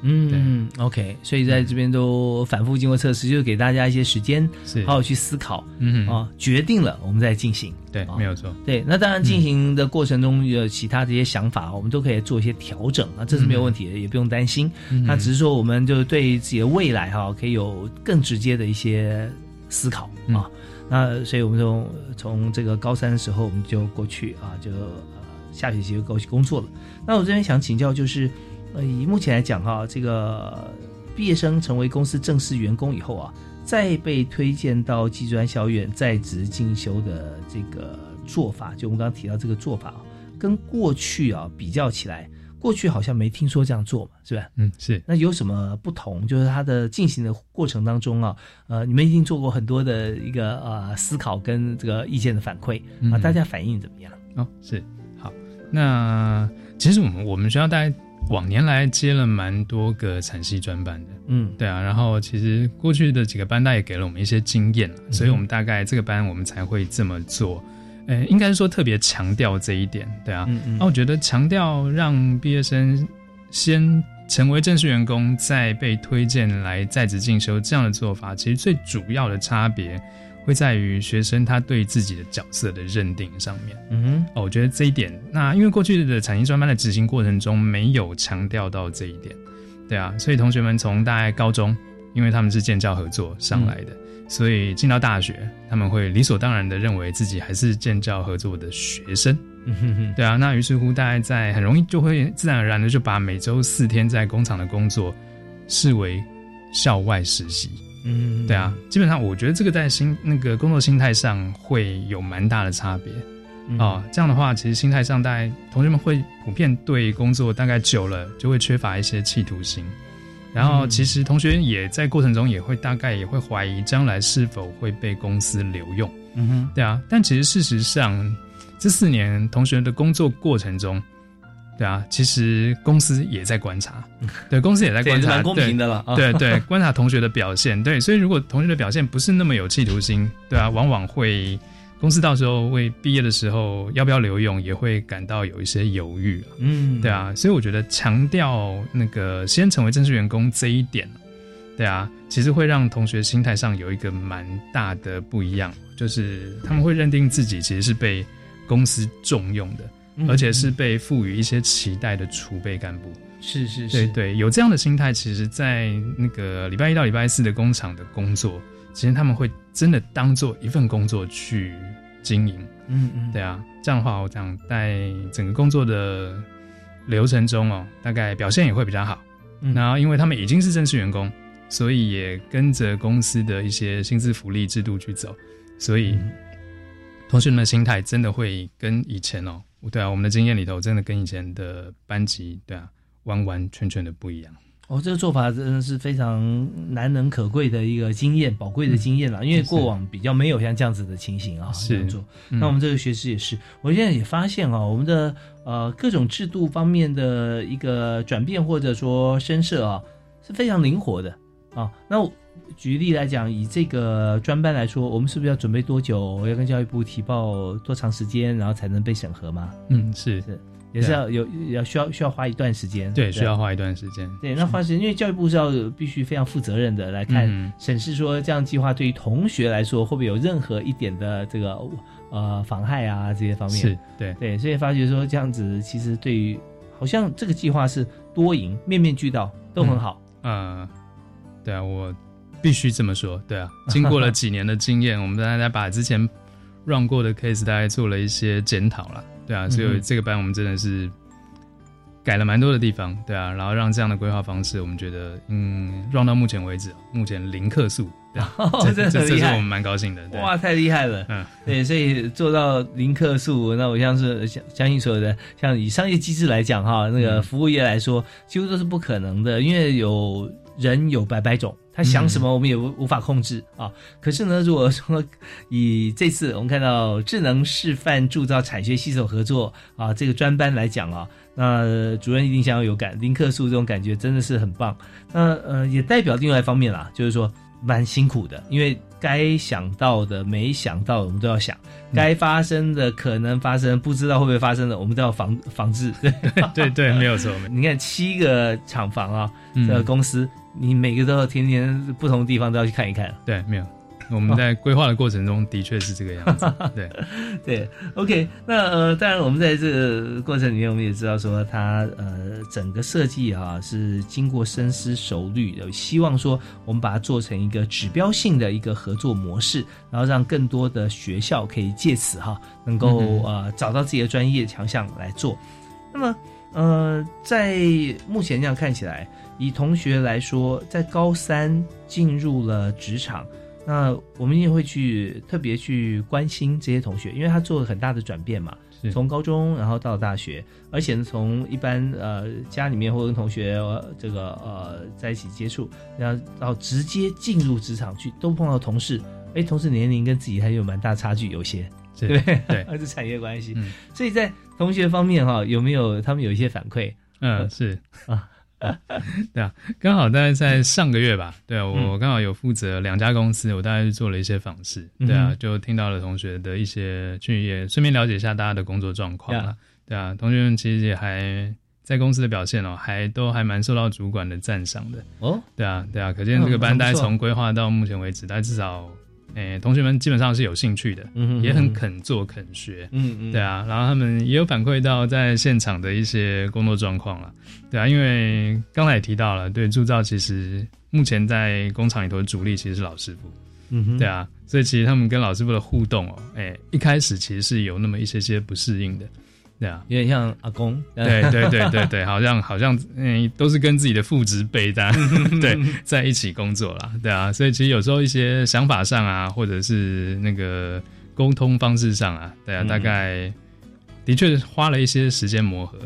，OK，所以在这边都反复经过测试，就是给大家一些时间，好好去思考，嗯啊，决定了我们再进行，对，没有错，对，那当然进行的过程中有其他这些想法，我们都可以做一些调整啊，这是没有问题的，也不用担心。那只是说，我们就对自己的未来哈，可以有更直接的一些思考啊。那所以我们从从这个高三的时候，我们就过去啊，就呃下学期就过去工作了。那我这边想请教就是。呃，以目前来讲哈，这个毕业生成为公司正式员工以后啊，再被推荐到技专校院在职进修的这个做法，就我们刚刚提到这个做法啊，跟过去啊比较起来，过去好像没听说这样做嘛，是吧？嗯，是。那有什么不同？就是它的进行的过程当中啊，呃，你们一定做过很多的一个呃思考跟这个意见的反馈啊，大家反应怎么样？哦，是好。那其实我们我们学校大概。往年来接了蛮多个产系专班的，嗯，对啊，然后其实过去的几个班，大也给了我们一些经验所以我们大概这个班我们才会这么做，呃，应该是说特别强调这一点，对啊，那我觉得强调让毕业生先成为正式员工，再被推荐来在职进修这样的做法，其实最主要的差别。会在于学生他对自己的角色的认定上面，嗯哼，哦，我觉得这一点，那因为过去的产业专班的执行过程中没有强调到这一点，对啊，所以同学们从大概高中，因为他们是建教合作上来的，所以进到大学，他们会理所当然的认为自己还是建教合作的学生，嗯哼哼，对啊，那于是乎大概在很容易就会自然而然的就把每周四天在工厂的工作视为校外实习。嗯，对啊，基本上我觉得这个在心那个工作心态上会有蛮大的差别啊。这样的话，其实心态上，大概同学们会普遍对工作大概久了就会缺乏一些企图心。然后，其实同学也在过程中也会大概也会怀疑将来是否会被公司留用。嗯哼，对啊。但其实事实上，这四年同学的工作过程中。对啊，其实公司也在观察，对公司也在观察，公平的了。对对，观察同学的表现。对，所以如果同学的表现不是那么有企图心，对啊，往往会公司到时候为毕业的时候要不要留用，也会感到有一些犹豫。嗯，对啊，所以我觉得强调那个先成为正式员工这一点，对啊，其实会让同学心态上有一个蛮大的不一样，就是他们会认定自己其实是被公司重用的。而且是被赋予一些期待的储备干部，是是是，对对，有这样的心态，其实，在那个礼拜一到礼拜四的工厂的工作，其实他们会真的当做一份工作去经营，嗯嗯，对啊，这样的话，我想在整个工作的流程中哦，大概表现也会比较好。然后，因为他们已经是正式员工，所以也跟着公司的一些薪资福利制度去走，所以同学们的心态真的会跟以前哦。对啊，我们的经验里头真的跟以前的班级，对啊，完完全全的不一样。哦，这个做法真的是非常难能可贵的一个经验，宝贵的经验了。因为过往比较没有像这样子的情形啊，这样做。那我们这个学士也是，我现在也发现啊，我们的呃各种制度方面的一个转变或者说深设啊，是非常灵活的啊。那。举例来讲，以这个专班来说，我们是不是要准备多久？要跟教育部提报多长时间，然后才能被审核吗？嗯，是是。也是要有要需要需要花一段时间，对，需要花一段时间。对，那花时间，因为教育部是要必须非常负责任的来看审视，说这样计划对于同学来说会不会有任何一点的这个呃妨害啊这些方面。是，对对，所以发觉说这样子其实对于好像这个计划是多赢，面面俱到，都很好。嗯，对啊，我必须这么说。对啊，经过了几年的经验，我们大家把之前 run 过的 case 大概做了一些检讨了。对啊，所以这个班我们真的是改了蛮多的地方，对啊，然后让这样的规划方式，我们觉得，嗯，run 到目前为止，目前零客诉，这这这是我们蛮高兴的，哇，太厉害了，嗯，对，所以做到零客诉，那我像是相相信所有的，像以商业机制来讲哈，那个服务业来说，几乎都是不可能的，因为有人有百百种。他想什么，我们也无无法控制啊。可是呢，如果说以这次我们看到智能示范铸造产学携手合作啊这个专班来讲啊，那主任一定相当有感，林克数这种感觉真的是很棒。那呃，也代表另外一方面啦，就是说蛮辛苦的，因为该想到的没想到，我们都要想；该发生的可能发生，不知道会不会发生的，我们都要防防治。对对，没有错。你看七个厂房啊，这个公司。你每个都要天天不同的地方都要去看一看。对，没有，我们在规划的过程中的确是这个样子。对，对，OK。那呃，当然我们在这个过程里面，我们也知道说，它呃整个设计哈是经过深思熟虑的，希望说我们把它做成一个指标性的一个合作模式，然后让更多的学校可以借此哈能够呃找到自己的专业强项来做。那么呃，在目前这样看起来。以同学来说，在高三进入了职场，那我们也会去特别去关心这些同学，因为他做了很大的转变嘛，从高中然后到大学，而且呢，从一般呃家里面或跟同学这个呃在一起接触，然后到直接进入职场去，都碰到同事，哎，同事年龄跟自己还有蛮大差距，有些对对，而是产业关系，所以在同学方面哈，有没有他们有一些反馈？嗯，是啊。对啊，刚好大概在上个月吧，对啊，我刚好有负责两家公司，我大概是做了一些访视，对啊，就听到了同学的一些，去也顺便了解一下大家的工作状况了，对啊，同学们其实也还在公司的表现哦，还都还蛮受到主管的赞赏的。哦，对啊，对啊，可见这个班大概从规划到目前为止，大概至少。诶，同学们基本上是有兴趣的，嗯也很肯做肯学，嗯嗯，对啊，然后他们也有反馈到在现场的一些工作状况了，对啊，因为刚才也提到了，对铸造其实目前在工厂里头的主力其实是老师傅，嗯哼，对啊，所以其实他们跟老师傅的互动哦，哎，一开始其实是有那么一些些不适应的。对啊，有点像阿公。对对对对对，好像好像嗯，都是跟自己的父职辈的，对，在一起工作啦。对啊，所以其实有时候一些想法上啊，或者是那个沟通方式上啊，对啊，大概的确花了一些时间磨合。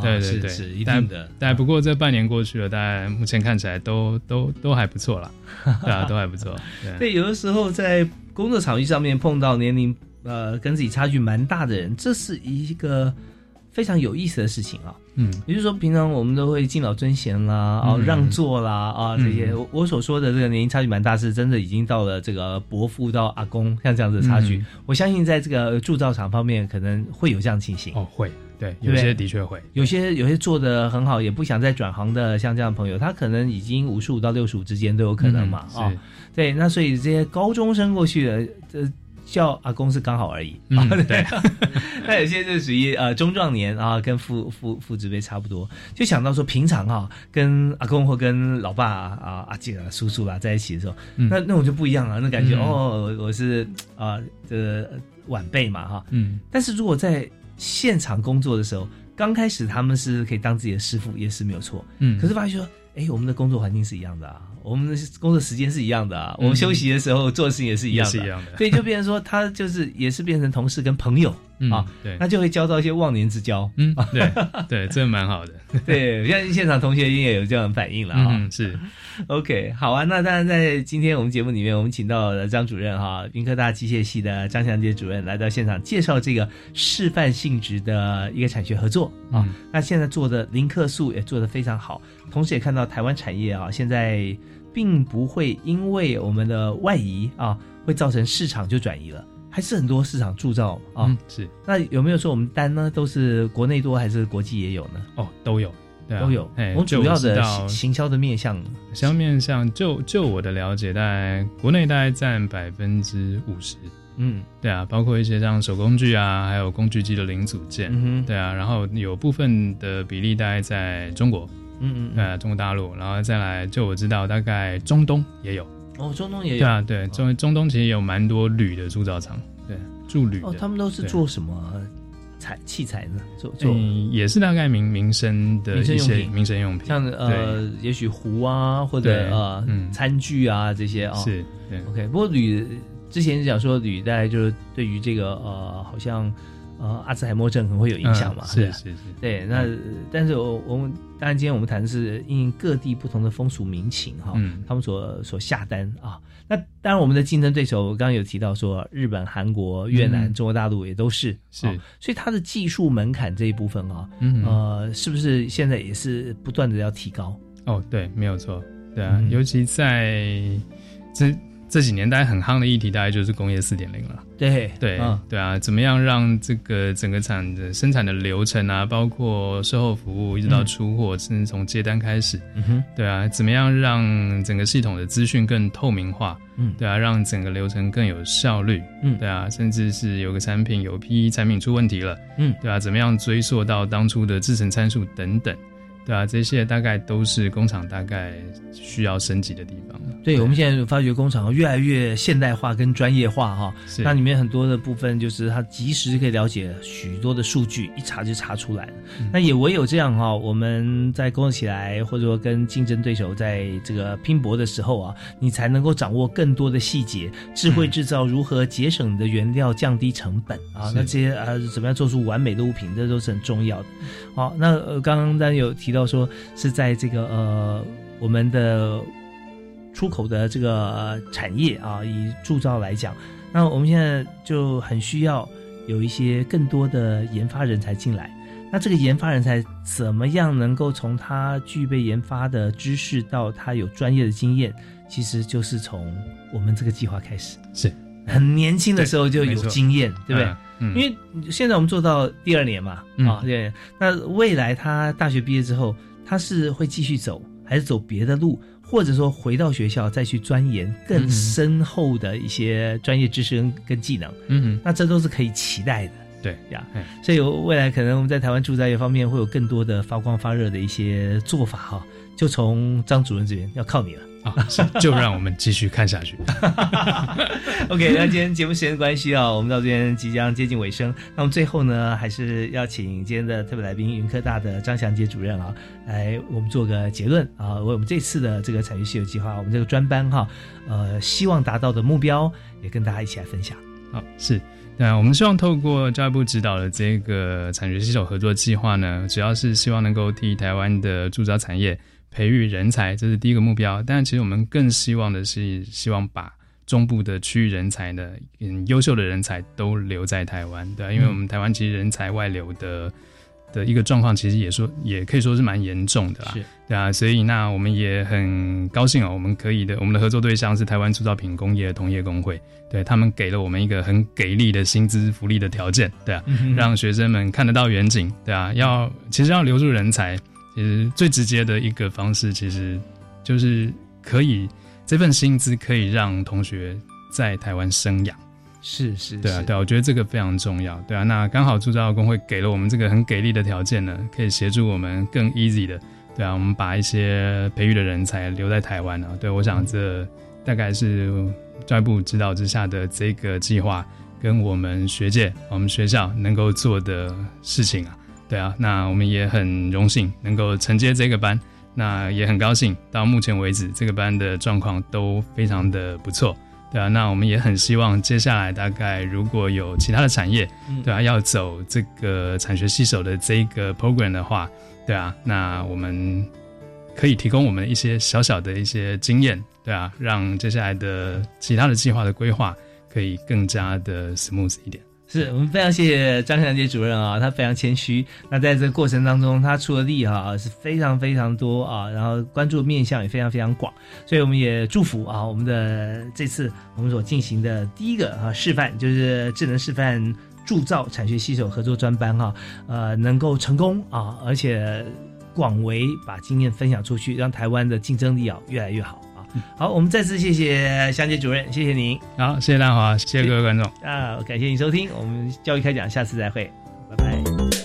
对对对，是一定的。但不过这半年过去了，大概目前看起来都都都还不错啦。对啊，都还不错。对，有的时候在工作场域上面碰到年龄。呃，跟自己差距蛮大的人，这是一个非常有意思的事情啊。嗯，也就是说，平常我们都会敬老尊贤啦，啊，让座啦，啊，这些我所说的这个年龄差距蛮大，是真的已经到了这个伯父到阿公像这样子的差距。我相信在这个铸造厂方面，可能会有这样情形。哦，会，对，有些的确会，有些有些做的很好，也不想再转行的，像这样的朋友，他可能已经五十五到六十五之间都有可能嘛。啊，对，那所以这些高中生过去的这。叫阿公是刚好而已，对。那有些是属于呃中壮年啊，跟父父父子辈差不多，就想到说平常哈跟阿公或跟老爸啊阿姐啊叔叔啊在一起的时候，那那我就不一样了，那感觉哦我是啊这个晚辈嘛哈，嗯。但是如果在现场工作的时候，刚开始他们是可以当自己的师傅，也是没有错，嗯。可是发现说，哎，我们的工作环境是一样的啊。我们的工作时间是一样的啊，我们休息的时候做事情也是一样的，所以就变成说，他就是也是变成同事跟朋友。啊，对，那就会交到一些忘年之交。嗯，对，对，真的蛮好的。对，现在现场同学也有这样的反应了啊。是，OK，好啊。那当然，在今天我们节目里面，我们请到了张主任哈，云科大机械系的张祥杰主任来到现场，介绍这个示范性质的一个产学合作啊。那现在做的零克数也做得非常好，同时也看到台湾产业啊，现在并不会因为我们的外移啊，会造成市场就转移了。还是很多市场铸造啊。嗯是，那有没有说我们单呢都是国内多还是国际也有呢？哦，都有，对啊都有。哎我们主要的行行销的面向，行销面向，就就我的了解，大概国内大概占百分之五十。嗯，对啊，包括一些像手工具啊，还有工具机的零组件，对啊，然后有部分的比例大概在中国，嗯嗯对啊，中国大陆，然后再来，就我知道大概中东也有，哦，中东也有。对啊，对，中中东其实有蛮多铝的铸造厂，对，铸铝，哦，他们都是做什么材器材呢？做做。嗯，也是大概民民生的一些民生用品。民生用品，像呃，也许壶啊，或者呃嗯。餐具啊这些啊。是，对。OK，不过铝之前讲说铝大概就是对于这个呃，好像呃阿兹海默症可能会有影响嘛，嗯是是是，对，那但是我我们当然今天我们谈的是因应各地不同的风俗民情哈，嗯。他们所所下单啊。那当然我们的竞争对手，我刚刚有提到说日本、韩国、越南、嗯。中国大陆也都是是啊。所以它的技术门槛这一部分啊，嗯呃，是不是现在也是不断的要提高？哦，对，没有错，对啊，嗯。尤其在这这几年，大家很夯的议题，大概就是工业四点零了。对对、嗯对啊，怎么样让这个整个产的生产的流程啊，包括售后服务，一直到嗯出货，甚至从接单开始，嗯哼，对啊，怎么样让整个系统的资讯更透明化？嗯对啊，让整个流程更有效率。嗯对啊，甚至是有个产品有批产品出问题了，嗯，对啊，怎么样追溯到当初的制成参数等等，对啊，这些大概都是工厂大概需要升级的地方。对，我们现在发觉工厂越来越现代化跟专业化哈，是那里面很多的部分就是它及时可以了解许多的数据，一查就查出来了。嗯那也唯有这样哈，我们在工作起来，或者说跟竞争对手在这个拼搏的时候啊，你才能够掌握更多的细节，智慧制造如何节省你的原料，降低成本啊，那这些啊怎么样做出完美的物品，这都是很重要的。好，那呃刚刚当然有提到说是在这个呃我们的出口的这个呃产业啊，以铸造来讲，那我们现在就很需要有一些更多的研发人才进来。那这个研发人才怎么样能够从他具备研发的知识到他有专业的经验，其实就是从我们这个计划开始。是很年轻的时候就有经验，对不对？嗯，因为现在我们做到第二年嘛，嗯啊，对，那未来他大学毕业之后，他是会继续走，还是走别的路，或者说回到学校再去钻研更嗯深厚的一些专业知识跟跟技能？嗯哼，那这都是可以期待的。对呀哎，所以未来可能我们在台湾住宅业方面会有更多的发光发热的一些做法哈，就从张主任这边要靠你了。啊，是就让我们继续看下去。OK，那今天节目时间关系啊，我们到这边即将接近尾声。那我们最后呢，还是要请今天的特别来宾，云科大的张祥杰主任啊，来我们做个结论啊，为我们这次的这个产业系统计划，我们这个专班哈，呃，希望达到的目标，也跟大家一起来分享。好，是，对啊，我们希望透过教育部指导的这个产学携手合作计划呢，主要是希望能够替台湾的铸造产业培育人才，这是第一个目标。但其实我们更希望的是，希望把中部的区域人才呢，嗯，优秀的人才都留在台湾，对、啊，因为我们台湾其实人才外流的。的一个状况，其实也说也可以说是蛮严重的啦，是对啊，所以那我们也很高兴哦，我们可以的，我们的合作对象是台湾铸造品工业同业工会，对他们给了我们一个很给力的薪资福利的条件，对啊，嗯让学生们看得到远景，对啊，要其实要留住人才，其实最直接的一个方式，其实就是可以这份薪资可以让同学在台湾生养。是是，对啊，对啊，我觉得这个非常重要。对啊，那刚好铸造工会给了我们这个很给力的条件呢，可以协助我们更 easy 的，对啊，我们把一些培育的人才留在台湾啊。对，我想这大概是教育部指导之下的这个计划，跟我们学界、我们学校能够做的事情啊。对啊，那我们也很荣幸能够承接这个班，那也很高兴到目前为止这个班的状况都非常的不错。对啊，那我们也很希望接下来大概如果有其他的产业，嗯对啊，要走这个产学携手的这个 program 的话，对啊，那我们可以提供我们一些小小的一些经验，对啊，让接下来的其他的计划的规划可以更加的 smooth 一点。是我们非常谢谢张祥杰主任啊，他非常谦虚。那在这个过程当中，他出的力哈是非常非常多啊，然后关注面向也非常非常广。所以我们也祝福啊，我们的这次我们所进行的第一个啊示范，就是智能示范铸造产学携手合作专班哈，呃，能够成功啊，而且广为把经验分享出去，让台湾的竞争力啊越来越好。好，我们再次谢谢香姐主任，谢谢您。好，谢谢大华，谢谢各位观众。啊，感谢您收听我们教育开讲，下次再会，拜拜。